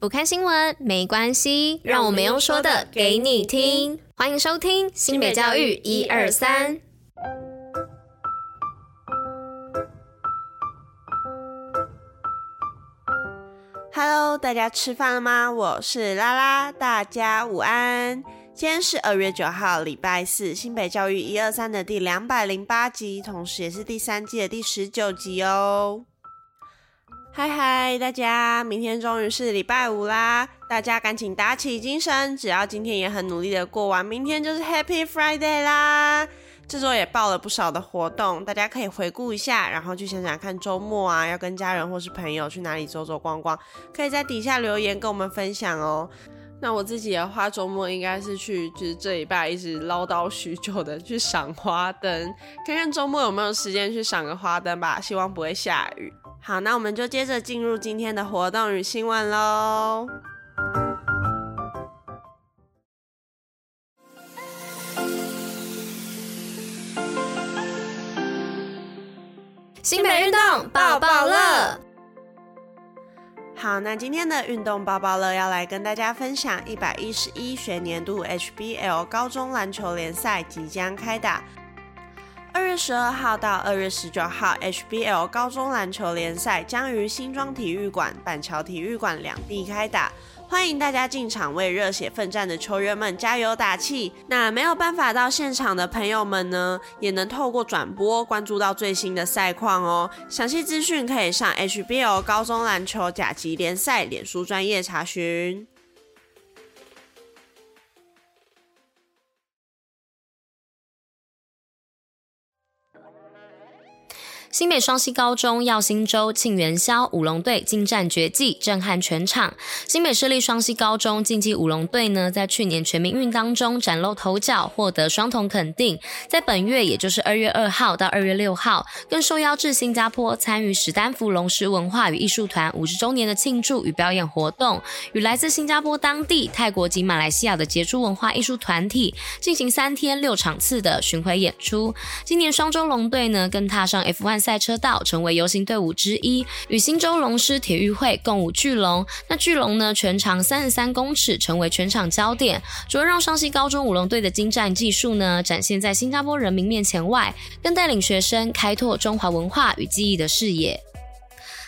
不看新闻没关系，让我们用说的给你听。欢迎收听新北教育一二三。Hello，大家吃饭了吗？我是拉拉，大家午安。今天是二月九号，礼拜四，新北教育一二三的第两百零八集，同时也是第三季的第十九集哦。嗨嗨，大家，明天终于是礼拜五啦！大家赶紧打起精神，只要今天也很努力的过完，明天就是 Happy Friday 啦！这周也报了不少的活动，大家可以回顾一下，然后去想想看周末啊，要跟家人或是朋友去哪里走走逛逛，可以在底下留言跟我们分享哦。那我自己的话，周末应该是去，就是这礼拜一直唠叨许久的去赏花灯，看看周末有没有时间去赏个花灯吧，希望不会下雨。好，那我们就接着进入今天的活动与新闻喽。新北运动报报乐。好，那今天的运动报报乐要来跟大家分享，一百一十一学年度 HBL 高中篮球联赛即将开打。二月十二号到二月十九号，HBL 高中篮球联赛将于新庄体育馆、板桥体育馆两地开打。欢迎大家进场为热血奋战的球员们加油打气。那没有办法到现场的朋友们呢，也能透过转播关注到最新的赛况哦。详细资讯可以上 HBL 高中篮球甲级联赛脸书专业查询。新北双溪高中耀星洲庆元宵舞龙队精湛绝技，震撼全场。新北市立双溪高中竞技舞龙队呢，在去年全民运当中崭露头角，获得双铜肯定。在本月，也就是二月二号到二月六号，更受邀至新加坡参与史丹福龙狮文化与艺术团五十周年的庆祝与表演活动，与来自新加坡当地、泰国及马来西亚的杰出文化艺术团体进行三天六场次的巡回演出。今年双周龙队呢，更踏上 F1。赛车道成为游行队伍之一，与新州龙狮体育会共舞巨龙。那巨龙呢，全长三十三公尺，成为全场焦点。除了让双溪高中舞龙队的精湛技术呢，展现在新加坡人民面前外，更带领学生开拓中华文化与技艺的视野。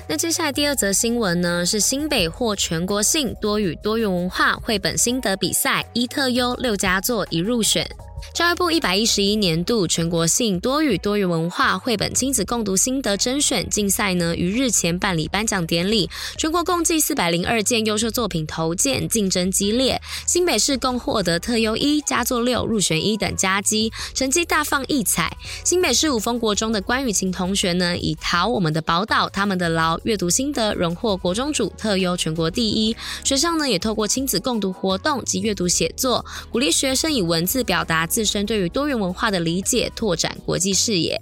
那接下来第二则新闻呢，是新北获全国性多语多元文化绘本心得比赛一特优六佳作一入选。教育部一百一十一年度全国性多语多元文化绘本亲子共读心得甄选竞赛呢，于日前办理颁奖典礼，全国共计四百零二件优秀作品投件，竞争激烈。新北市共获得特优一、佳作六、入选一等佳绩，成绩大放异彩。新北市五丰国中的关雨晴同学呢，以《逃我们的宝岛他们的牢》阅读心得荣获国中组特优全国第一。学校呢，也透过亲子共读活动及阅读写作，鼓励学生以文字表达自身对于多元文化的理解，拓展国际视野。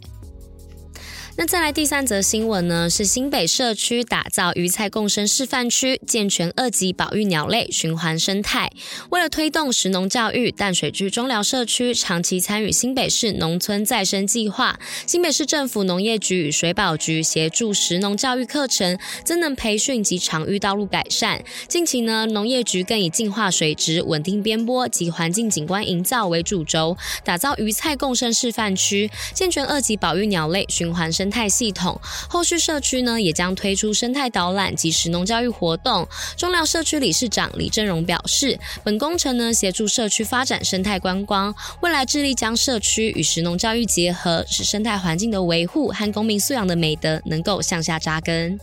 那再来第三则新闻呢，是新北社区打造鱼菜共生示范区，健全二级保育鸟类循环生态。为了推动食农教育，淡水区中寮社区长期参与新北市农村再生计划，新北市政府农业局与水保局协助食农教育课程、增能培训及场域道路改善。近期呢，农业局更以净化水质、稳定边坡及环境景观营造为主轴，打造鱼菜共生示范区，健全二级保育鸟类循环生生态系统，后续社区呢也将推出生态导览及食农教育活动。中寮社区理事长李正荣表示，本工程呢协助社区发展生态观光，未来致力将社区与食农教育结合，使生态环境的维护和公民素养的美德能够向下扎根。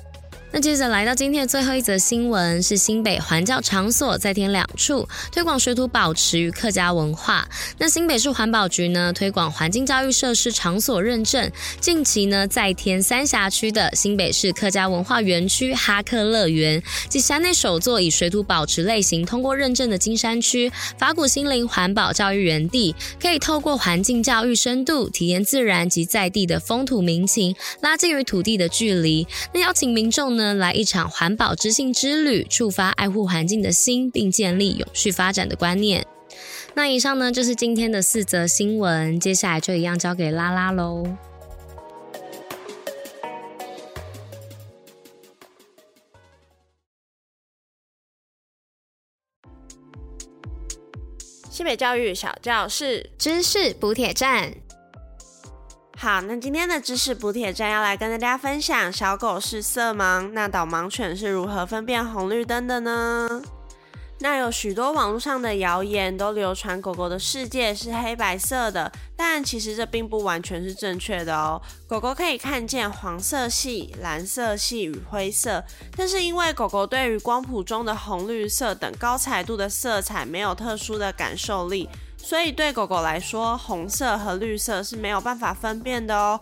那接着来到今天的最后一则新闻，是新北环教场所再添两处，推广水土保持与客家文化。那新北市环保局呢，推广环境教育设施场所认证，近期呢再添三峡区的新北市客家文化园区哈克乐园，及辖内首座以水土保持类型通过认证的金山区法鼓心灵环保教育园地，可以透过环境教育深度体验自然及在地的风土民情，拉近与土地的距离。那邀请民众呢来一场环保知性之旅触发爱护环境的心并建立永续发展的观念。那以上呢就是今天的四则新闻接下来就一样交给拉拉喽。西北教育小教室知识补铁站。好，那今天的知识补铁站要来跟大家分享：小狗是色盲，那导盲犬是如何分辨红绿灯的呢？那有许多网络上的谣言都流传狗狗的世界是黑白色的，但其实这并不完全是正确的哦。狗狗可以看见黄色系、蓝色系与灰色，但是因为狗狗对于光谱中的红绿色等高彩度的色彩没有特殊的感受力，所以对狗狗来说，红色和绿色是没有办法分辨的哦。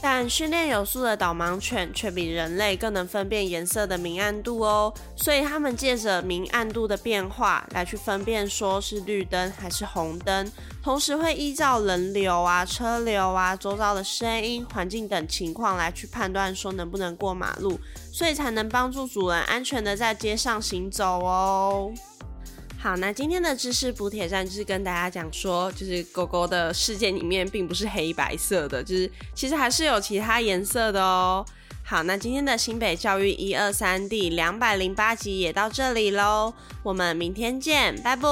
但训练有素的导盲犬却比人类更能分辨颜色的明暗度哦，所以他们借着明暗度的变化来去分辨说是绿灯还是红灯，同时会依照人流啊、车流啊、周遭的声音、环境等情况来去判断说能不能过马路，所以才能帮助主人安全的在街上行走哦。好，那今天的知识补铁站就是跟大家讲说，就是狗狗的世界里面并不是黑白色的，就是其实还是有其他颜色的哦。好，那今天的新北教育一二三第两百零八集也到这里喽，我们明天见，拜拜。